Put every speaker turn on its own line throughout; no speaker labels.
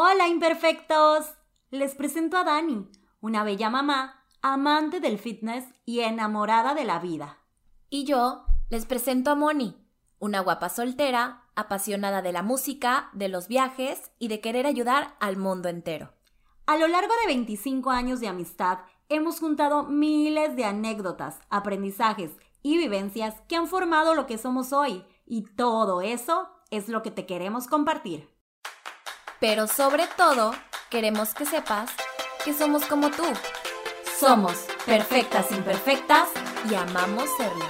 Hola imperfectos. Les presento a Dani, una bella mamá, amante del fitness y enamorada de la vida.
Y yo les presento a Moni, una guapa soltera, apasionada de la música, de los viajes y de querer ayudar al mundo entero.
A lo largo de 25 años de amistad, hemos juntado miles de anécdotas, aprendizajes y vivencias que han formado lo que somos hoy, y todo eso es lo que te queremos compartir.
Pero sobre todo, queremos que sepas que somos como tú.
Somos perfectas imperfectas
y amamos serlo.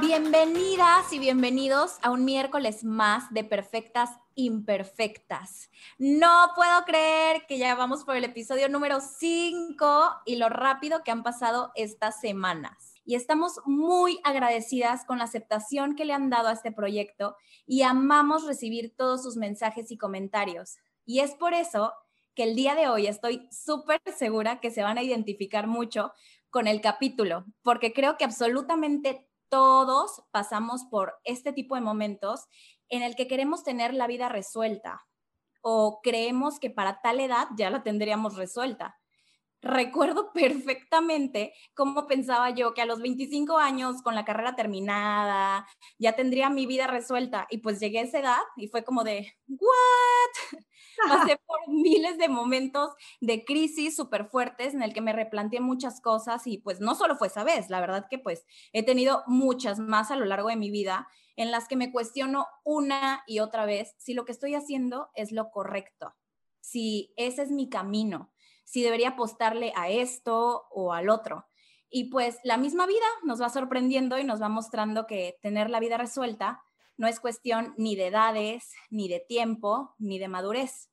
Bienvenidas y bienvenidos a un miércoles más de Perfectas Imperfectas. No puedo creer que ya vamos por el episodio número 5 y lo rápido que han pasado estas semanas. Y estamos muy agradecidas con la aceptación que le han dado a este proyecto y amamos recibir todos sus mensajes y comentarios. Y es por eso que el día de hoy estoy súper segura que se van a identificar mucho con el capítulo, porque creo que absolutamente todos pasamos por este tipo de momentos en el que queremos tener la vida resuelta o creemos que para tal edad ya la tendríamos resuelta. Recuerdo perfectamente cómo pensaba yo que a los 25 años, con la carrera terminada, ya tendría mi vida resuelta. Y pues llegué a esa edad y fue como de, ¿what? Pasé por miles de momentos de crisis súper fuertes en el que me replanteé muchas cosas y pues no solo fue esa vez, la verdad que pues he tenido muchas más a lo largo de mi vida en las que me cuestiono una y otra vez si lo que estoy haciendo es lo correcto, si ese es mi camino, si debería apostarle a esto o al otro. Y pues la misma vida nos va sorprendiendo y nos va mostrando que tener la vida resuelta no es cuestión ni de edades, ni de tiempo, ni de madurez.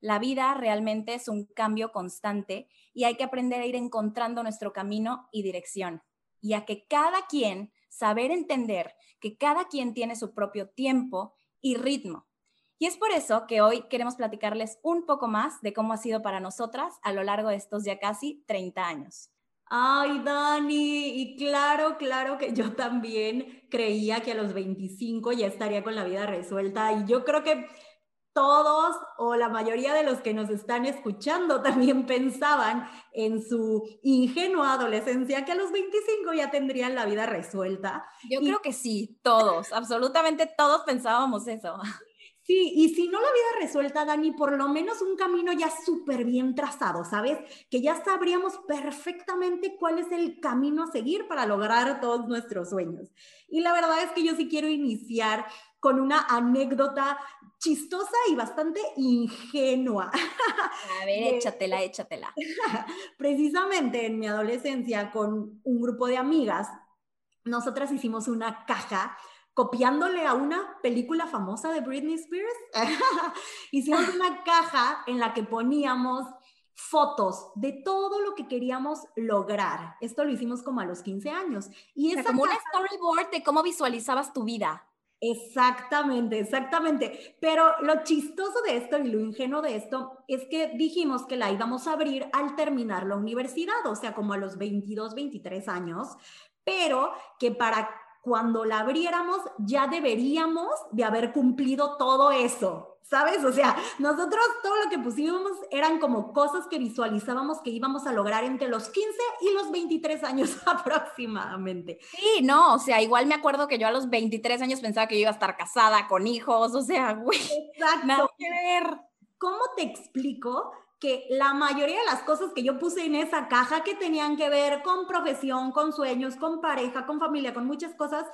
La vida realmente es un cambio constante y hay que aprender a ir encontrando nuestro camino y dirección. Y a que cada quien, saber entender que cada quien tiene su propio tiempo y ritmo. Y es por eso que hoy queremos platicarles un poco más de cómo ha sido para nosotras a lo largo de estos ya casi 30 años.
Ay, Dani, y claro, claro que yo también creía que a los 25 ya estaría con la vida resuelta y yo creo que todos o la mayoría de los que nos están escuchando también pensaban en su ingenua adolescencia que a los 25 ya tendrían la vida resuelta.
Yo creo que sí, todos, absolutamente todos pensábamos eso.
Sí, y si no la vida resuelta, Dani, por lo menos un camino ya súper bien trazado, ¿sabes? Que ya sabríamos perfectamente cuál es el camino a seguir para lograr todos nuestros sueños. Y la verdad es que yo sí quiero iniciar con una anécdota chistosa y bastante ingenua.
A ver, échatela, échatela.
Precisamente en mi adolescencia, con un grupo de amigas, nosotras hicimos una caja copiándole a una película famosa de Britney Spears. Hicimos una caja en la que poníamos fotos de todo lo que queríamos lograr. Esto lo hicimos como a los 15 años.
Y es como un storyboard de cómo visualizabas tu vida.
Exactamente, exactamente. Pero lo chistoso de esto y lo ingenuo de esto es que dijimos que la íbamos a abrir al terminar la universidad, o sea, como a los 22, 23 años, pero que para cuando la abriéramos ya deberíamos de haber cumplido todo eso, ¿sabes? O sea, nosotros todo lo que pusimos eran como cosas que visualizábamos que íbamos a lograr entre los 15 y los 23 años aproximadamente.
Sí, no, o sea, igual me acuerdo que yo a los 23 años pensaba que yo iba a estar casada con hijos, o sea, güey.
Exacto. Nada que ver. ¿Cómo te explico que la mayoría de las cosas que yo puse en esa caja que tenían que ver con profesión, con sueños, con pareja, con familia, con muchas cosas,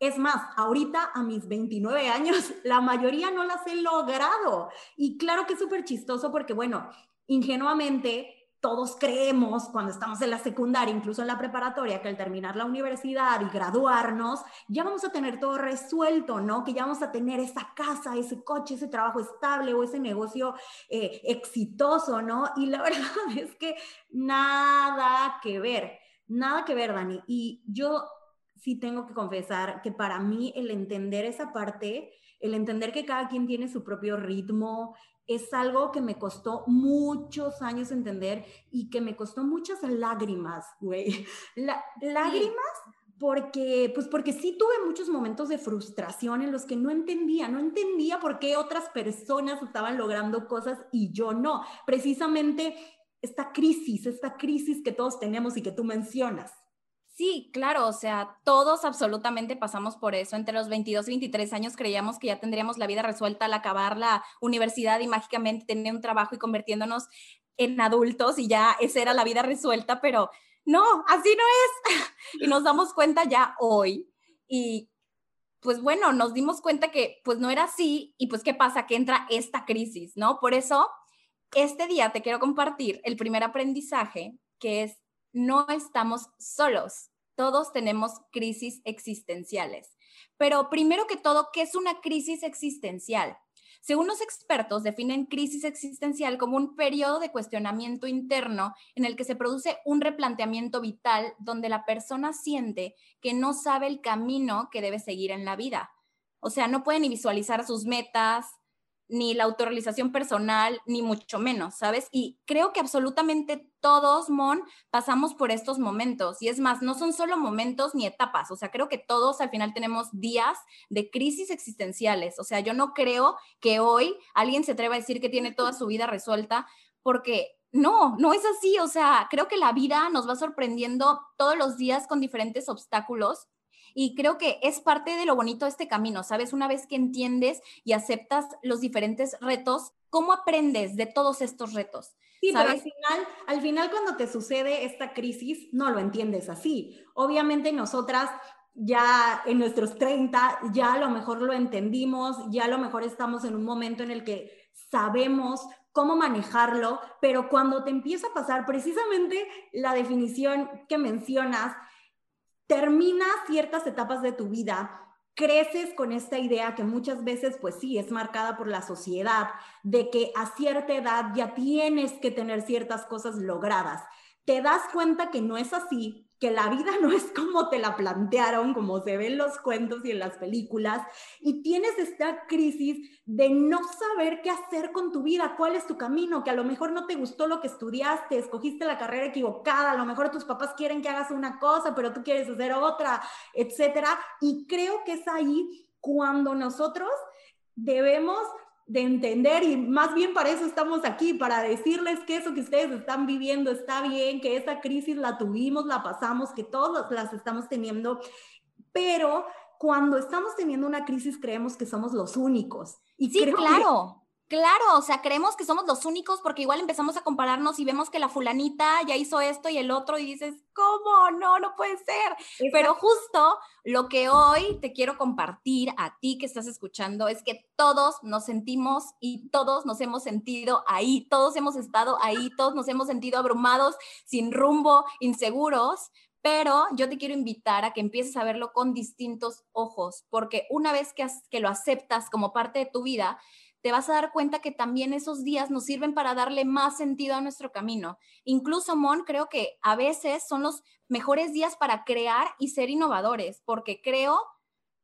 es más, ahorita a mis 29 años, la mayoría no las he logrado. Y claro que es súper chistoso porque, bueno, ingenuamente todos creemos cuando estamos en la secundaria, incluso en la preparatoria, que al terminar la universidad y graduarnos, ya vamos a tener todo resuelto, ¿no? Que ya vamos a tener esa casa, ese coche, ese trabajo estable o ese negocio eh, exitoso, ¿no? Y la verdad es que nada que ver, nada que ver, Dani. Y yo sí tengo que confesar que para mí el entender esa parte, el entender que cada quien tiene su propio ritmo, es algo que me costó muchos años entender y que me costó muchas lágrimas, güey. lágrimas porque, pues porque sí tuve muchos momentos de frustración en los que no entendía, no entendía por qué otras personas estaban logrando cosas y yo no. Precisamente esta crisis, esta crisis que todos tenemos y que tú mencionas.
Sí, claro, o sea, todos absolutamente pasamos por eso. Entre los 22 y 23 años creíamos que ya tendríamos la vida resuelta al acabar la universidad y mágicamente tener un trabajo y convirtiéndonos en adultos y ya esa era la vida resuelta, pero no, así no es. y nos damos cuenta ya hoy. Y pues bueno, nos dimos cuenta que pues no era así y pues qué pasa, que entra esta crisis, ¿no? Por eso, este día te quiero compartir el primer aprendizaje, que es no estamos solos. Todos tenemos crisis existenciales. Pero primero que todo, ¿qué es una crisis existencial? Según los expertos, definen crisis existencial como un periodo de cuestionamiento interno en el que se produce un replanteamiento vital donde la persona siente que no sabe el camino que debe seguir en la vida. O sea, no puede ni visualizar sus metas, ni la autorrealización personal, ni mucho menos, ¿sabes? Y creo que absolutamente todos, Mon, pasamos por estos momentos. Y es más, no son solo momentos ni etapas, o sea, creo que todos al final tenemos días de crisis existenciales. O sea, yo no creo que hoy alguien se atreva a decir que tiene toda su vida resuelta, porque no, no es así. O sea, creo que la vida nos va sorprendiendo todos los días con diferentes obstáculos y creo que es parte de lo bonito de este camino, ¿sabes? Una vez que entiendes y aceptas los diferentes retos, ¿cómo aprendes de todos estos retos?
Sí, pero al final, al final cuando te sucede esta crisis, no lo entiendes así. Obviamente nosotras ya en nuestros 30, ya a lo mejor lo entendimos, ya a lo mejor estamos en un momento en el que sabemos cómo manejarlo, pero cuando te empieza a pasar precisamente la definición que mencionas, terminas ciertas etapas de tu vida, creces con esta idea que muchas veces, pues sí, es marcada por la sociedad, de que a cierta edad ya tienes que tener ciertas cosas logradas. Te das cuenta que no es así, que la vida no es como te la plantearon, como se ven los cuentos y en las películas, y tienes esta crisis de no saber qué hacer con tu vida, cuál es tu camino, que a lo mejor no te gustó lo que estudiaste, escogiste la carrera equivocada, a lo mejor tus papás quieren que hagas una cosa, pero tú quieres hacer otra, etcétera, y creo que es ahí cuando nosotros debemos de entender y más bien para eso estamos aquí, para decirles que eso que ustedes están viviendo está bien, que esa crisis la tuvimos, la pasamos, que todos las estamos teniendo, pero cuando estamos teniendo una crisis creemos que somos los únicos.
Y sí, claro. Claro, o sea, creemos que somos los únicos porque igual empezamos a compararnos y vemos que la fulanita ya hizo esto y el otro y dices, ¿cómo? No, no puede ser. Pero justo lo que hoy te quiero compartir a ti que estás escuchando es que todos nos sentimos y todos nos hemos sentido ahí, todos hemos estado ahí, todos nos hemos sentido abrumados, sin rumbo, inseguros, pero yo te quiero invitar a que empieces a verlo con distintos ojos, porque una vez que, que, lo aceptas como parte de tu vida, te vas a dar cuenta que también esos días nos sirven para darle más sentido a nuestro camino. Incluso, Mon, creo que a veces son los mejores días para crear y ser innovadores, porque creo,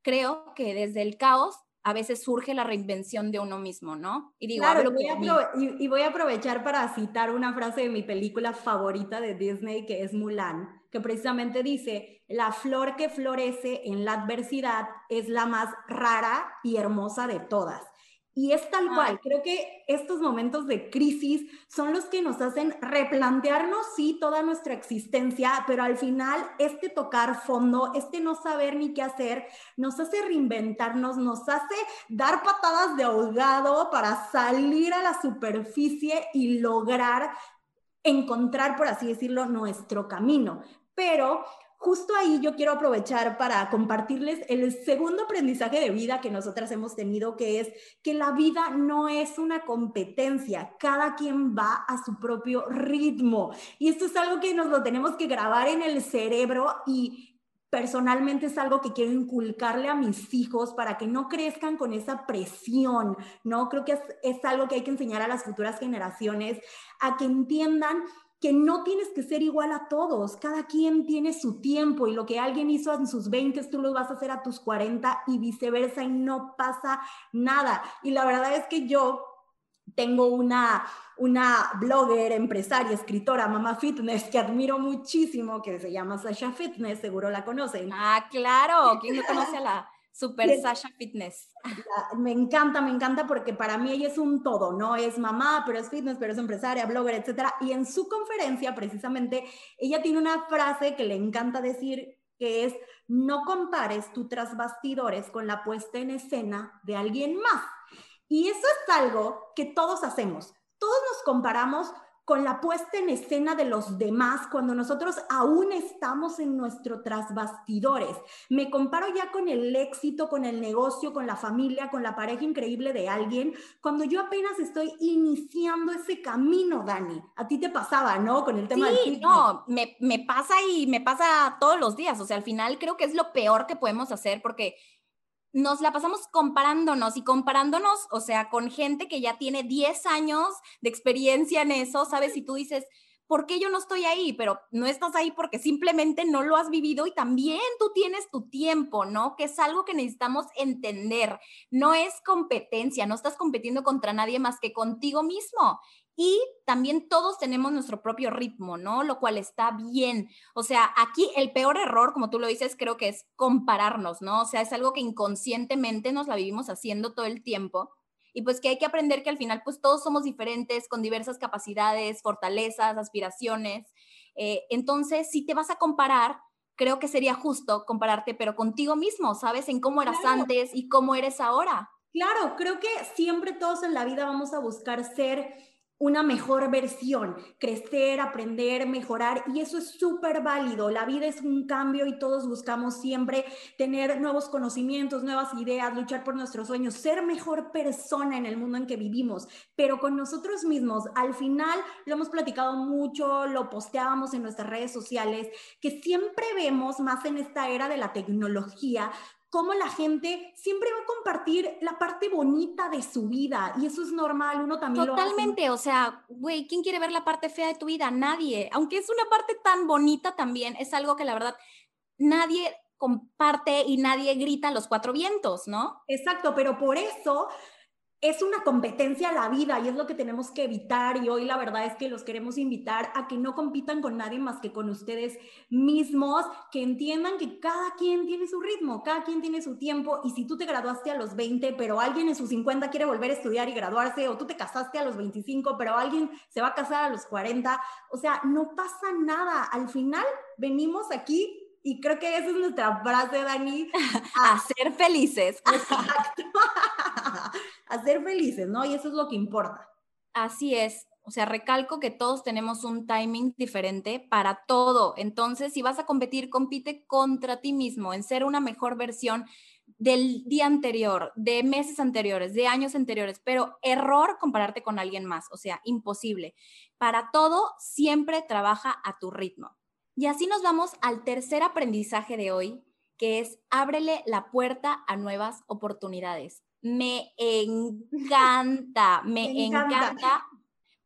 creo que desde el caos a veces surge la reinvención de uno mismo, ¿no?
Y digo, claro, voy y, y voy a aprovechar para citar una frase de mi película favorita de Disney, que es Mulan, que precisamente dice, la flor que florece en la adversidad es la más rara y hermosa de todas. Y es tal cual, creo que estos momentos de crisis son los que nos hacen replantearnos, sí, toda nuestra existencia, pero al final este tocar fondo, este no saber ni qué hacer, nos hace reinventarnos, nos hace dar patadas de ahogado para salir a la superficie y lograr encontrar, por así decirlo, nuestro camino. Pero justo ahí yo quiero aprovechar para compartirles el segundo aprendizaje de vida que nosotras hemos tenido, que es que la vida no es una competencia, cada quien va a su propio ritmo. Y esto es algo que nos lo tenemos que grabar en el cerebro y personalmente es algo que quiero inculcarle a mis hijos para que no crezcan con esa presión, ¿no? Creo que es, es algo que hay que enseñar a las futuras generaciones, a que entiendan que no tienes que ser igual a todos, cada quien tiene su tiempo y lo que alguien hizo en sus 20 tú lo vas a hacer a tus 40 y viceversa y no pasa nada. Y la verdad es que yo tengo una, una blogger, empresaria, escritora, mamá fitness que admiro muchísimo, que se llama Sasha Fitness, seguro la conocen.
Ah, claro, ¿quién no conoce a la Super Sasha Fitness?
Me encanta, me encanta porque para mí ella es un todo, ¿no? Es mamá, pero es fitness, pero es empresaria, blogger, etcétera. Y en su conferencia, precisamente, ella tiene una frase que le encanta decir que es no compares tu tras bastidores con la puesta en escena de alguien más. Y eso es algo que todos hacemos. Todos nos comparamos con la puesta en escena de los demás cuando nosotros aún estamos en nuestro trasbastidores. Me comparo ya con el éxito, con el negocio, con la familia, con la pareja increíble de alguien, cuando yo apenas estoy iniciando ese camino, Dani. A ti te pasaba, ¿no? Con el tema
sí, no, me, me pasa y me pasa todos los días. O sea, al final creo que es lo peor que podemos hacer porque nos la pasamos comparándonos y comparándonos, o sea, con gente que ya tiene 10 años de experiencia en eso, ¿sabes? Y tú dices, ¿por qué yo no estoy ahí? Pero no estás ahí porque simplemente no lo has vivido y también tú tienes tu tiempo, ¿no? Que es algo que necesitamos entender. No es competencia, no estás compitiendo contra nadie más que contigo mismo. Y también todos tenemos nuestro propio ritmo, ¿no? Lo cual está bien. O sea, aquí el peor error, como tú lo dices, creo que es compararnos, ¿no? O sea, es algo que inconscientemente nos la vivimos haciendo todo el tiempo. Y pues que hay que aprender que al final, pues todos somos diferentes, con diversas capacidades, fortalezas, aspiraciones. Eh, entonces, si te vas a comparar, creo que sería justo compararte, pero contigo mismo, ¿sabes? En cómo eras antes y cómo eres ahora.
Claro, creo que siempre todos en la vida vamos a buscar ser una mejor versión, crecer, aprender, mejorar y eso es súper válido. La vida es un cambio y todos buscamos siempre tener nuevos conocimientos, nuevas ideas, luchar por nuestros sueños, ser mejor persona en el mundo en que vivimos, pero con nosotros mismos. Al final lo hemos platicado mucho, lo posteábamos en nuestras redes sociales, que siempre vemos más en esta era de la tecnología cómo la gente siempre va a compartir la parte bonita de su vida y eso es normal, uno también
Totalmente, o sea, güey, ¿quién quiere ver la parte fea de tu vida? Nadie, aunque es una parte tan bonita también, es algo que la verdad nadie comparte y nadie grita los cuatro vientos, ¿no?
Exacto, pero por eso es una competencia a la vida y es lo que tenemos que evitar y hoy la verdad es que los queremos invitar a que no compitan con nadie más que con ustedes mismos, que entiendan que cada quien tiene su ritmo, cada quien tiene su tiempo y si tú te graduaste a los 20, pero alguien en sus 50 quiere volver a estudiar y graduarse o tú te casaste a los 25, pero alguien se va a casar a los 40, o sea, no pasa nada, al final venimos aquí y creo que esa es nuestra frase, Dani.
A, ser felices.
Exacto. a ser felices, ¿no? Y eso es lo que importa.
Así es. O sea, recalco que todos tenemos un timing diferente para todo. Entonces, si vas a competir, compite contra ti mismo en ser una mejor versión del día anterior, de meses anteriores, de años anteriores, pero error compararte con alguien más, o sea, imposible. Para todo, siempre trabaja a tu ritmo. Y así nos vamos al tercer aprendizaje de hoy, que es ábrele la puerta a nuevas oportunidades. Me encanta, me, encanta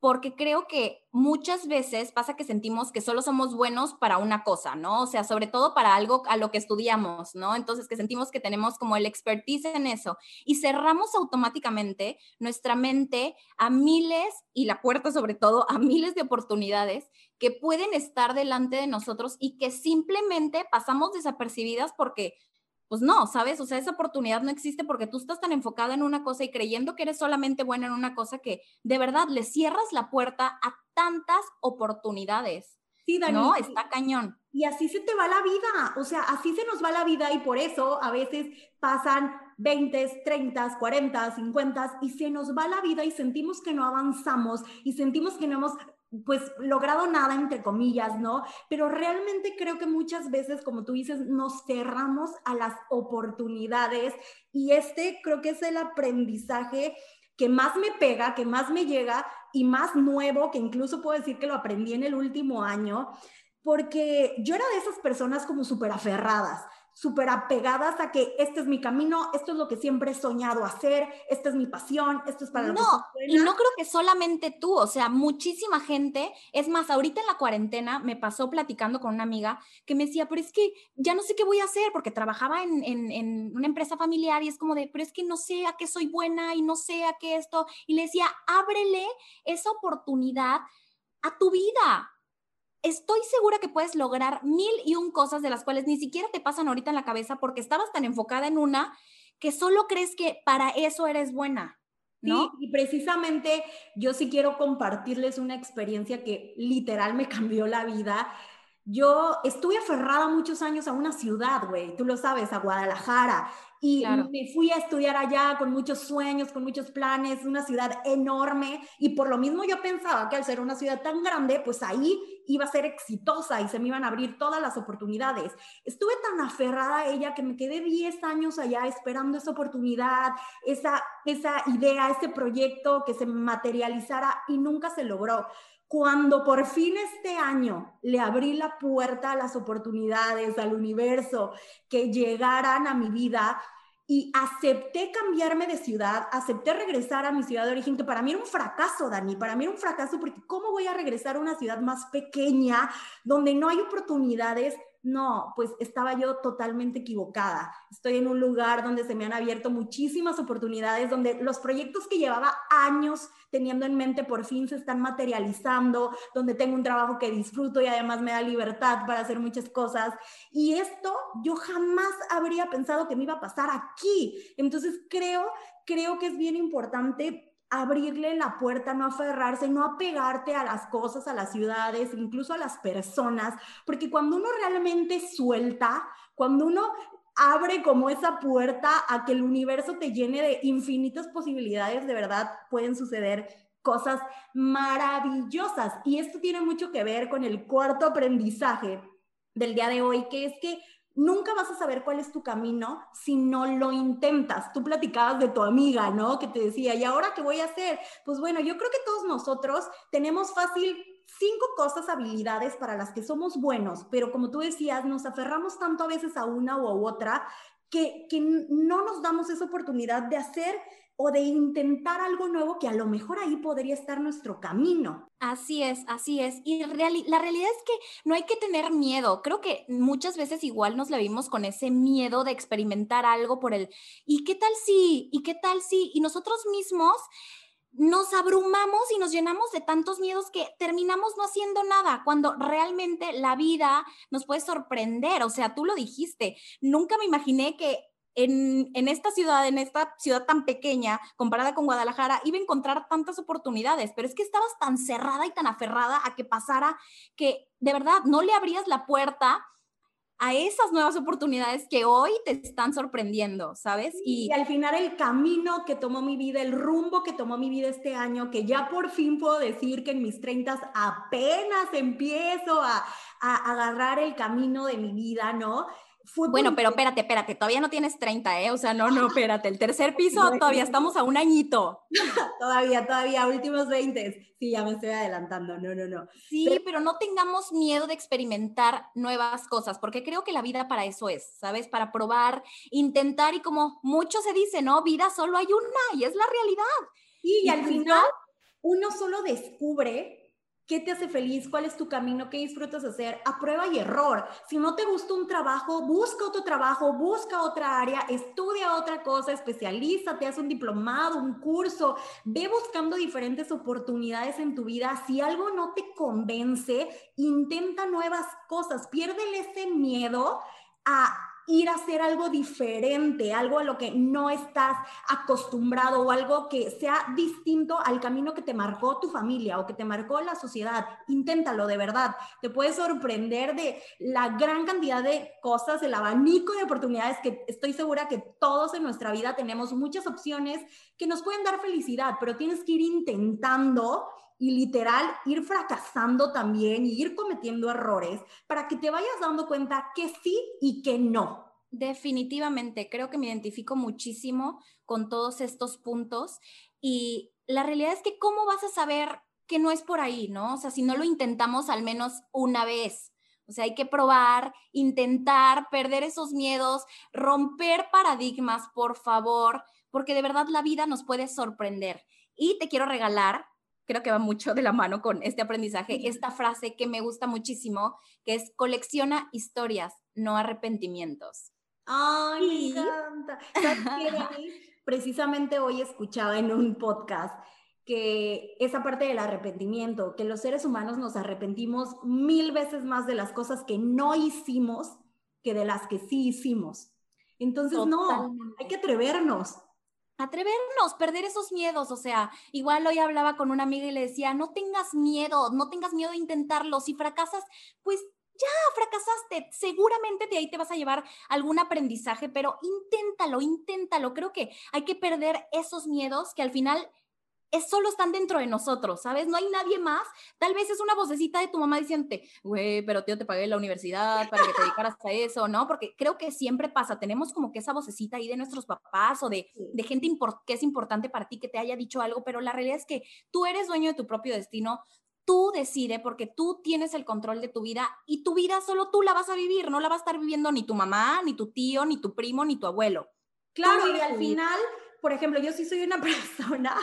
porque creo que muchas veces pasa que sentimos que solo somos buenos para una cosa, ¿no? O sea, sobre todo para algo a lo que estudiamos, ¿no? Entonces, que sentimos que tenemos como el expertise en eso y cerramos automáticamente nuestra mente a miles y la puerta sobre todo a miles de oportunidades que pueden estar delante de nosotros y que simplemente pasamos desapercibidas porque pues no, ¿sabes? O sea, esa oportunidad no existe porque tú estás tan enfocada en una cosa y creyendo que eres solamente buena en una cosa que de verdad le cierras la puerta a tantas oportunidades. Sí, Dani. No, está cañón.
Y así se te va la vida, o sea, así se nos va la vida y por eso a veces pasan 20, 30, 40, 50 y se nos va la vida y sentimos que no avanzamos y sentimos que no hemos pues logrado nada, entre comillas, ¿no? Pero realmente creo que muchas veces, como tú dices, nos cerramos a las oportunidades y este creo que es el aprendizaje que más me pega, que más me llega y más nuevo, que incluso puedo decir que lo aprendí en el último año, porque yo era de esas personas como súper aferradas súper apegadas a que este es mi camino, esto es lo que siempre he soñado hacer, esta es mi pasión, esto es para
no, y no creo que solamente tú, o sea, muchísima gente, es más, ahorita en la cuarentena me pasó platicando con una amiga que me decía, pero es que ya no sé qué voy a hacer, porque trabajaba en, en, en una empresa familiar y es como de, pero es que no sé a qué soy buena y no sé a qué esto, y le decía, ábrele esa oportunidad a tu vida, estoy segura que puedes lograr mil y un cosas de las cuales ni siquiera te pasan ahorita en la cabeza porque estabas tan enfocada en una que solo crees que para eso eres buena. ¿no?
y precisamente yo sí quiero compartirles una experiencia que literal me cambió la vida. Yo estuve aferrada muchos años a una ciudad, güey, tú lo sabes, a Guadalajara. Y me fui a estudiar allá con muchos sueños, con muchos planes, una ciudad enorme. Y por lo mismo yo pensaba que al ser una ciudad tan grande, pues ahí iba a ser exitosa y se me iban a abrir todas las oportunidades. Estuve tan aferrada a ella que me quedé 10 años allá esperando esa oportunidad, esa, esa idea, ese proyecto que se materializara y nunca se logró. Cuando por fin este año le abrí la puerta a las oportunidades, al universo, que llegaran a mi vida y acepté cambiarme de ciudad, acepté regresar a mi ciudad de origen, que para mí era un fracaso, Dani, para mí era un fracaso porque ¿cómo voy a regresar a una ciudad más pequeña donde no hay oportunidades? No, pues estaba yo totalmente equivocada. Estoy en un lugar donde se me han abierto muchísimas oportunidades, donde los proyectos que llevaba años teniendo en mente por fin se están materializando, donde tengo un trabajo que disfruto y además me da libertad para hacer muchas cosas. Y esto yo jamás habría pensado que me iba a pasar aquí. Entonces creo, creo que es bien importante abrirle la puerta, no aferrarse, no apegarte a las cosas, a las ciudades, incluso a las personas, porque cuando uno realmente suelta, cuando uno abre como esa puerta a que el universo te llene de infinitas posibilidades, de verdad pueden suceder cosas maravillosas. Y esto tiene mucho que ver con el cuarto aprendizaje del día de hoy, que es que nunca vas a saber cuál es tu camino si no lo intentas. Tú platicabas de tu amiga, ¿no? Que te decía, ¿y ahora qué voy a hacer? Pues bueno, yo creo que todos nosotros tenemos fácil cinco cosas, habilidades para las que somos buenos, pero como tú decías, nos aferramos tanto a veces a una u otra que, que no nos damos esa oportunidad de hacer o de intentar algo nuevo que a lo mejor ahí podría estar nuestro camino.
Así es, así es. Y la realidad es que no hay que tener miedo. Creo que muchas veces igual nos la vimos con ese miedo de experimentar algo por el, ¿y qué tal si? ¿Y qué tal si? Y nosotros mismos nos abrumamos y nos llenamos de tantos miedos que terminamos no haciendo nada, cuando realmente la vida nos puede sorprender. O sea, tú lo dijiste, nunca me imaginé que en, esta ciudad, en esta ciudad tan pequeña, comparada con Guadalajara, iba a encontrar tantas oportunidades, pero es que estabas tan cerrada y tan aferrada a que pasara que de verdad no le abrías la puerta a esas nuevas oportunidades que hoy te están sorprendiendo, ¿sabes?
Y, al final el camino que tomó mi vida, el rumbo que tomó mi vida este año, que ya por fin puedo decir que en mis 30 apenas empiezo a, a agarrar el camino de mi vida, ¿no?
Bueno, pero espérate, espérate, todavía no tienes 30, ¿eh? O sea, no, no, espérate, el tercer piso todavía estamos a un añito.
todavía, todavía, últimos 20. Sí, ya me estoy adelantando, no, no, no.
Sí, pero, pero, no tengamos miedo de experimentar nuevas cosas, porque creo que la vida para eso es, ¿sabes? Para probar, intentar y como mucho se dice, ¿no? Vida solo hay una y es la realidad.
Sí, y, al final uno solo descubre ¿Qué te hace feliz? ¿Cuál es tu camino? ¿Qué disfrutas hacer? A prueba y error. Si no te gusta un trabajo, busca otro trabajo, busca otra área, estudia otra cosa, especialízate, haz un diplomado, un curso, ve buscando diferentes oportunidades en tu vida. Si algo no te convence, intenta nuevas cosas, piérdele ese miedo a ir a hacer algo diferente, algo a lo que no estás acostumbrado o algo que sea distinto al camino que te marcó tu familia o que te marcó la sociedad. Inténtalo de verdad. Te puedes sorprender de la gran cantidad de cosas, el abanico de oportunidades que estoy segura que todos en nuestra vida tenemos muchas opciones que nos pueden dar felicidad, pero tienes que ir intentando y literal ir fracasando también y ir cometiendo errores para que te vayas dando cuenta que sí y que no.
Definitivamente, creo que me identifico muchísimo con todos estos puntos y la realidad es que cómo vas a saber que no es por ahí, ¿no? O sea, si no lo intentamos al menos una vez. O sea, hay que probar, intentar, perder esos miedos, romper paradigmas, por favor, porque de verdad la vida nos puede sorprender. Y te quiero regalar, creo que va mucho de la mano con este aprendizaje, esta frase que me gusta muchísimo, que es colecciona historias, no arrepentimientos.
Ay, me encanta. Precisamente hoy escuchaba en un podcast que esa parte del arrepentimiento, que los seres humanos nos arrepentimos mil veces más de las cosas que no hicimos que de las que sí hicimos. Entonces, no, hay que atrevernos.
Atrevernos, perder esos miedos, o sea, igual hoy hablaba con una amiga y le decía, no tengas miedo, no tengas miedo de intentarlo, si fracasas, pues ya fracasaste, seguramente de ahí te vas a llevar algún aprendizaje, pero inténtalo, inténtalo. Creo que hay que perder esos miedos que al final es, solo están dentro de nosotros, ¿sabes? No hay nadie más. Tal vez es una vocecita de tu mamá diciéndote, güey, pero tío, te pagué la universidad para que te dedicaras a eso, ¿no? Porque creo que siempre pasa, tenemos como que esa vocecita ahí de nuestros papás o de, de gente que es importante para ti que te haya dicho algo, pero la realidad es que tú eres dueño de tu propio destino, tú decides porque tú tienes el control de tu vida y tu vida solo tú la vas a vivir, no la va a estar viviendo ni tu mamá, ni tu tío, ni tu primo, ni tu abuelo.
Claro, y al final por ejemplo, yo sí soy una persona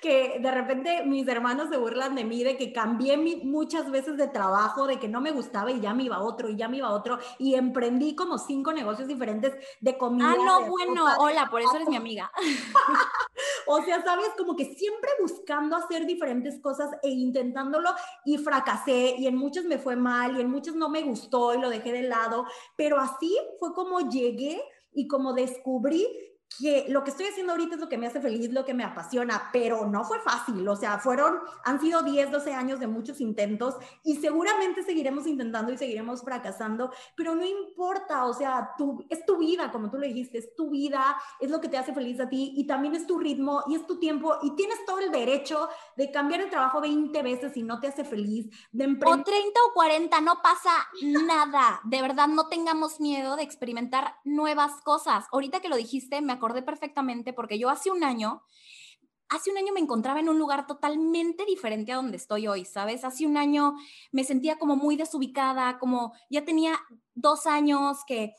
que de repente mis hermanos se burlan de mí, de que cambié muchas veces de trabajo, de que no me gustaba y ya me iba otro, y ya me iba otro, y emprendí como cinco negocios diferentes de comida.
Ah, no, bueno, hola, por eso eres mi amiga.
o sea, sabes, como que siempre buscando hacer diferentes cosas e intentándolo y fracasé, y en muchas me fue mal, y en muchas no me gustó y lo dejé de lado, pero así fue como llegué y como descubrí que lo que estoy haciendo ahorita es lo que me hace feliz, lo que me apasiona, pero no fue fácil, o sea, fueron, han sido 10, 12 años de muchos intentos y seguramente seguiremos intentando y seguiremos fracasando, pero no importa, o sea, tú, es tu vida, como tú le dijiste, es tu vida, es lo que te hace feliz a ti y también es tu ritmo y es tu tiempo y tienes todo el derecho de cambiar el trabajo 20 veces si no te hace feliz, de
emprender. O 30 o 40, no pasa nada, de verdad, no tengamos miedo de experimentar nuevas cosas. Ahorita que lo dijiste, me acordé perfectamente porque yo hace un año, hace un año me encontraba en un lugar totalmente diferente a donde estoy hoy, ¿sabes? Hace un año me sentía como muy desubicada, como ya tenía dos años que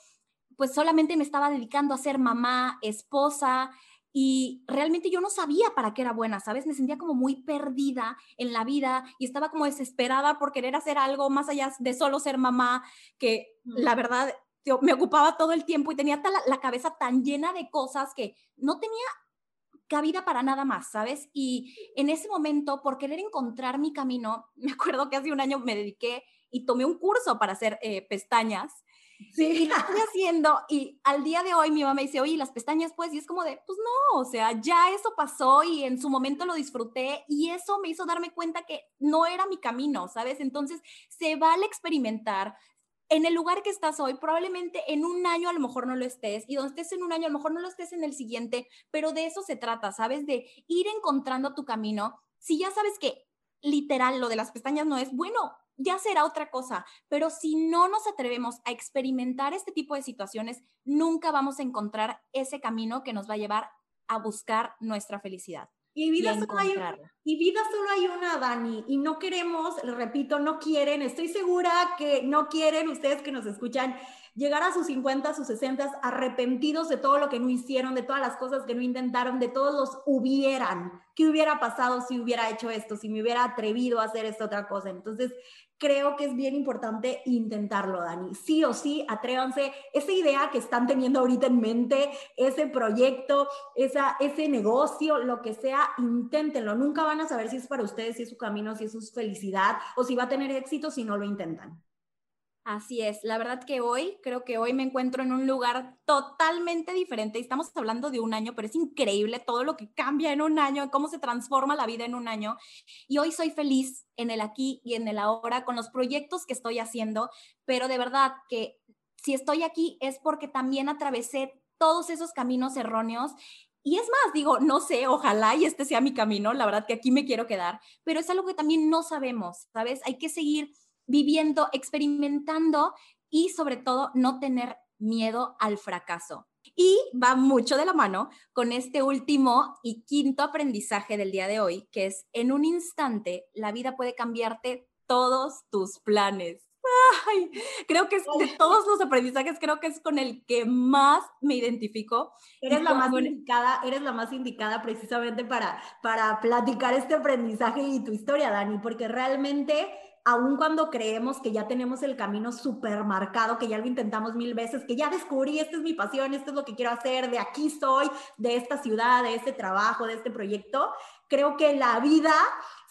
pues solamente me estaba dedicando a ser mamá, esposa, y realmente yo no sabía para qué era buena, ¿sabes? Me sentía como muy perdida en la vida y estaba como desesperada por querer hacer algo más allá de solo ser mamá, que la verdad me ocupaba todo el tiempo y tenía la, cabeza tan llena de cosas que no tenía cabida para nada más, ¿sabes? Y en ese momento, por querer encontrar mi camino, me acuerdo que hace un año me dediqué y tomé un curso para hacer eh, pestañas. Sí. Y lo estoy haciendo y al día de hoy mi mamá me dice, oye, las pestañas pues, y es como de, pues no, o sea, ya eso pasó y en su momento lo disfruté y eso me hizo darme cuenta que no era mi camino, ¿sabes? Entonces, se vale experimentar, en el lugar que estás hoy, probablemente en un año a lo mejor no lo estés y donde estés en un año a lo mejor no lo estés en el siguiente, pero de eso se trata, ¿sabes? De ir encontrando tu camino. Si ya sabes que literal lo de las pestañas no es, bueno, ya será otra cosa, pero si no nos atrevemos a experimentar este tipo de situaciones, nunca vamos a encontrar ese camino que nos va a llevar a buscar nuestra felicidad.
Y vida, solo hay, y vida solo hay una, Dani, y no queremos, le repito, no quieren, estoy segura que no quieren ustedes que nos escuchan llegar a sus 50, a sus 60 arrepentidos de todo lo que no hicieron, de todas las cosas que no intentaron, de todos los hubieran, qué hubiera pasado si hubiera hecho esto, si me hubiera atrevido a hacer esta otra cosa. Entonces, creo que es bien importante intentarlo, Dani. Sí o sí, atrévanse. Esa idea que están teniendo ahorita en mente, ese proyecto, esa, ese negocio, lo que sea, inténtenlo. Nunca van a saber si es para ustedes, si es su camino, si es su felicidad o si va a tener éxito si no lo intentan.
Así es, la verdad que hoy, creo que hoy me encuentro en un lugar totalmente diferente. Estamos hablando de un año, pero es increíble todo lo que cambia en un año, cómo se transforma la vida en un año. Y hoy soy feliz en el aquí y en el ahora con los proyectos que estoy haciendo, pero de verdad que si estoy aquí es porque también atravesé todos esos caminos erróneos y es más, digo, no sé, ojalá y este sea mi camino, la verdad que aquí me quiero quedar, pero es algo que también no sabemos, ¿sabes? Hay que seguir viviendo, experimentando y sobre todo no tener miedo al fracaso. Y va mucho de la mano con este último y quinto aprendizaje del día de hoy, que es en un instante la vida puede cambiarte todos tus planes. Ay, creo que es de todos los aprendizajes, creo que es con el que más me identifico.
Eres la más indicada, eres la más indicada precisamente para, para platicar este aprendizaje y tu historia, Dani, porque realmente aun cuando creemos que ya tenemos el camino súper marcado, que ya lo intentamos mil veces, que ya descubrí, esta es mi pasión, esto es lo que quiero hacer, de aquí soy, de esta ciudad, de este trabajo, de este proyecto, creo que la vida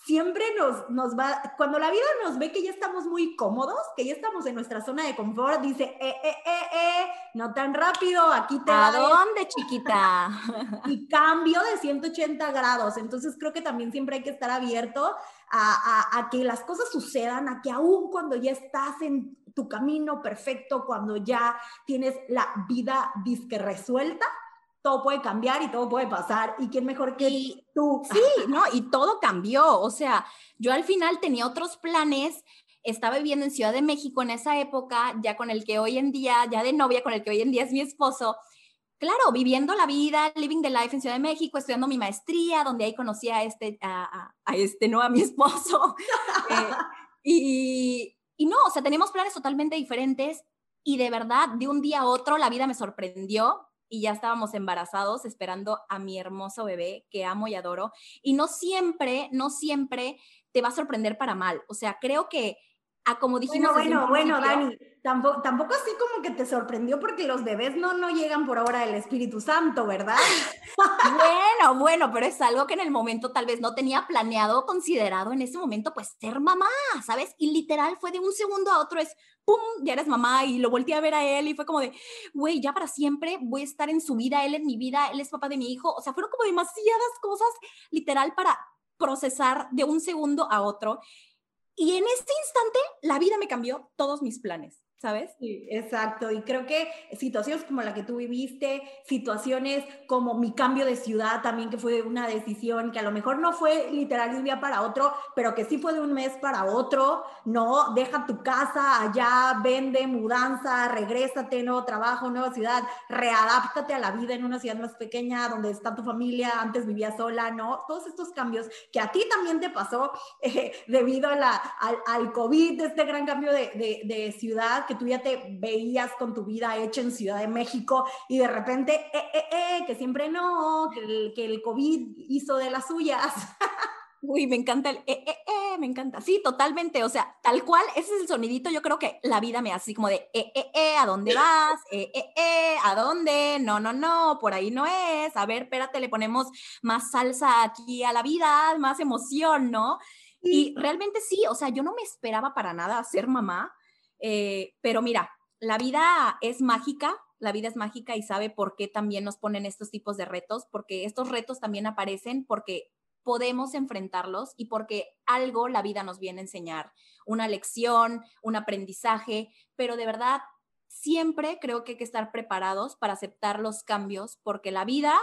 siempre nos, nos va, cuando la vida nos ve que ya estamos muy cómodos, que ya estamos en nuestra zona de confort, dice, eh, eh, eh, eh, no tan rápido, aquí te
¿A dónde, chiquita?
y cambio de 180 grados. Entonces creo que también siempre hay que estar abierto a, a, que las cosas sucedan, a que aún cuando ya estás en tu camino perfecto, cuando ya tienes la vida disque resuelta, todo puede cambiar y todo puede pasar. ¿Y quién mejor que tú?
Sí, ¿no? Y todo cambió. O sea, yo al final tenía otros planes. Estaba viviendo en Ciudad de México en esa época, ya con el que hoy en día, ya de novia, con el que hoy en día es mi esposo. Claro, viviendo la vida, living the life en Ciudad de México, estudiando mi maestría, donde ahí conocí a este, a, este, no a mi esposo. Eh, y, y no, o sea, teníamos planes totalmente diferentes y de verdad, de un día a otro, la vida me sorprendió y ya estábamos embarazados esperando a mi hermoso bebé que amo y adoro. Y no siempre, no siempre te va a sorprender para mal. O sea, creo que a como dijimos.
Bueno, bueno, bueno, Dani, tampoco, tampoco así como que te sorprendió porque los bebés no, no llegan por ahora del Espíritu Santo, ¿verdad?
bueno, bueno, pero es algo que en el momento tal vez no tenía planeado, considerado en ese momento, pues ser mamá, ¿sabes? Y literal fue de un segundo a otro, es ¡pum! Ya eres mamá y lo volteé a ver a él y fue como de, güey, ya para siempre voy a estar en su vida, él en mi vida, él es papá de mi hijo. O sea, fueron como demasiadas cosas literal para procesar de un segundo a otro. Y en este instante, la vida me cambió todos mis planes. ¿Sabes?
Sí, exacto. Y creo que situaciones como la que tú viviste, situaciones como mi cambio de ciudad también, que fue una decisión que a lo mejor no fue literal de un día para otro, pero que sí fue de un mes para otro, ¿no? Deja tu casa allá, vende, mudanza, regrésate, nuevo trabajo, nueva ciudad, readáptate a la vida en una ciudad más pequeña donde está tu familia, antes vivía sola, ¿no? Todos estos cambios que a ti también te pasó eh, debido a la, al, al, COVID, este gran cambio de, de, de ciudad tú ya te veías con tu vida hecha en Ciudad de México y de repente, eh, eh, eh, que siempre no, que el, que el COVID hizo de las suyas.
Uy, me encanta el eh, eh, eh, me encanta. Sí, totalmente. O sea, tal cual, ese es el sonidito. Yo creo que la vida me hace así como de eh, eh, eh, ¿a dónde vas? Eh, eh, eh, ¿a dónde? No, no, no, por ahí no es. A ver, espérate, le ponemos más salsa aquí a la vida, más emoción, ¿no? Y realmente sí, o sea, yo no me esperaba para nada ser mamá. Eh, pero mira, la vida es mágica, la vida es mágica y sabe por qué también nos ponen estos tipos de retos, porque estos retos también aparecen porque podemos enfrentarlos y porque algo la vida nos viene a enseñar, una lección, un aprendizaje, pero de verdad siempre creo que hay que estar preparados para aceptar los cambios porque la vida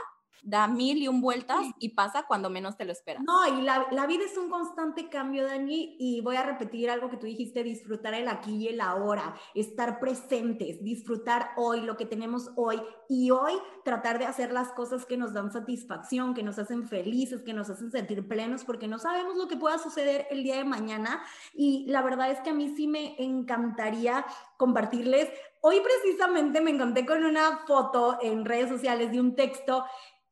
da mil y un vueltas y pasa cuando menos te lo esperas.
No, y la, la, vida es un constante cambio, Dani, y voy a repetir algo que tú dijiste, disfrutar el aquí y el ahora, estar presentes, disfrutar hoy lo que tenemos hoy y hoy tratar de hacer las cosas que nos dan satisfacción, que nos hacen felices, que nos hacen sentir plenos, porque no sabemos lo que pueda suceder el día de mañana y la verdad es que a mí sí me encantaría compartirles. Hoy precisamente me encontré con una foto en redes sociales de un texto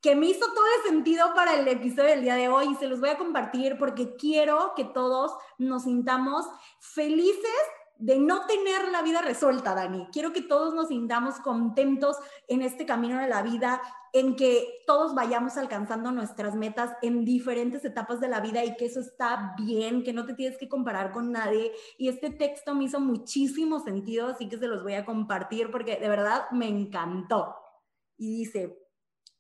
que me hizo todo el sentido para el episodio del día de hoy y se los voy a compartir porque quiero que todos nos sintamos felices de no tener la vida resuelta, Dani. Quiero que todos nos sintamos contentos en este camino de la vida, en que todos vayamos alcanzando nuestras metas en diferentes etapas de la vida y que eso está bien, que no te tienes que comparar con nadie. Y este texto me hizo muchísimo sentido, así que se los voy a compartir porque de verdad me encantó. Y dice,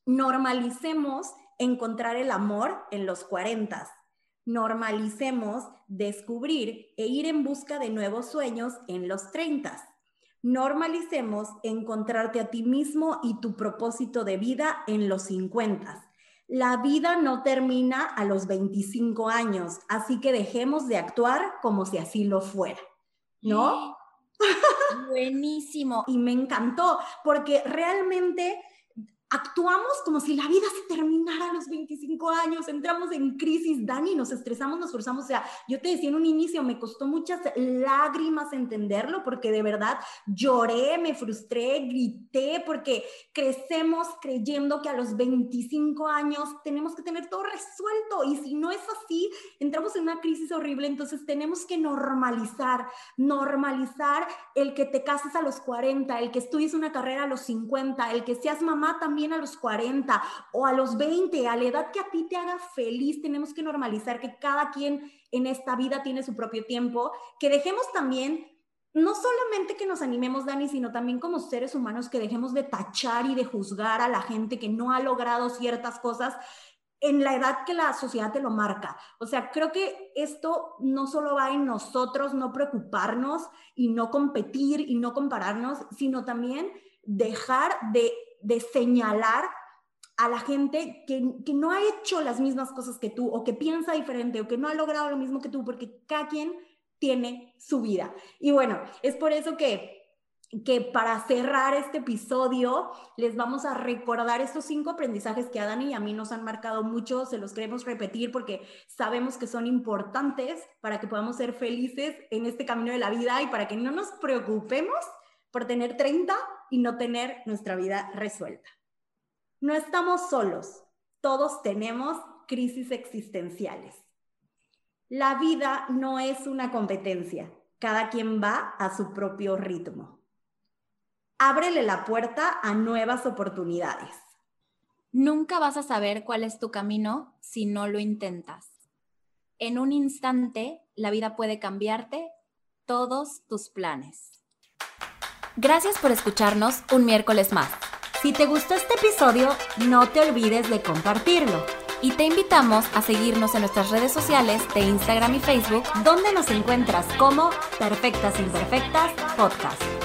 Normalicemos encontrar el amor en los 40. Normalicemos descubrir e ir en busca de nuevos sueños en los 30. Normalicemos encontrarte a ti mismo y tu propósito de vida en los 50. La vida no termina a los 25 años, así que dejemos de actuar como si así lo fuera, ¿no?
Buenísimo.
y me encantó, porque realmente actuamos como si la vida se terminara a los 25 años, entramos en crisis, Dani, nos estresamos, nos forzamos, o sea, yo te decía en un inicio, me costó muchas lágrimas entenderlo porque de verdad lloré, me frustré, grité, porque crecemos creyendo que a los 25 años tenemos que tener todo resuelto y si no es así, entramos en una crisis horrible, entonces tenemos que normalizar, normalizar el que te cases a los 40, el que estudies una carrera a los 50, el que seas mamá también a los 40 o a los 20, a la edad que a ti te haga feliz, tenemos que normalizar que cada quien en esta vida tiene su propio tiempo, que dejemos también no solamente que nos animemos, Dani, sino también como seres humanos que dejemos de tachar y de juzgar a la gente que no ha logrado ciertas cosas en la edad que la sociedad te lo marca. O sea, creo que esto no solo va en nosotros no preocuparnos y no competir y no compararnos, sino también dejar de de señalar a la gente que, que, no ha hecho las mismas cosas que tú o que piensa diferente o que no ha logrado lo mismo que tú, porque cada quien tiene su vida. Y bueno, es por eso que que para cerrar este episodio les vamos a recordar estos cinco aprendizajes que a Dani y a mí nos han marcado mucho, se los queremos repetir porque sabemos que son importantes para que podamos ser felices en este camino de la vida y para que no nos preocupemos por tener 30 y no tener nuestra vida resuelta. No estamos solos, todos tenemos crisis existenciales. La vida no es una competencia, cada quien va a su propio ritmo. Ábrele la puerta a nuevas oportunidades.
Nunca vas a saber cuál es tu camino si no lo intentas. En un instante, la vida puede cambiarte todos tus planes. Gracias por escucharnos un miércoles más.
Si te gustó este episodio, no te olvides de compartirlo.
Y te invitamos a seguirnos en nuestras redes sociales de Instagram y Facebook,
donde nos encuentras como Perfectas Imperfectas Podcast.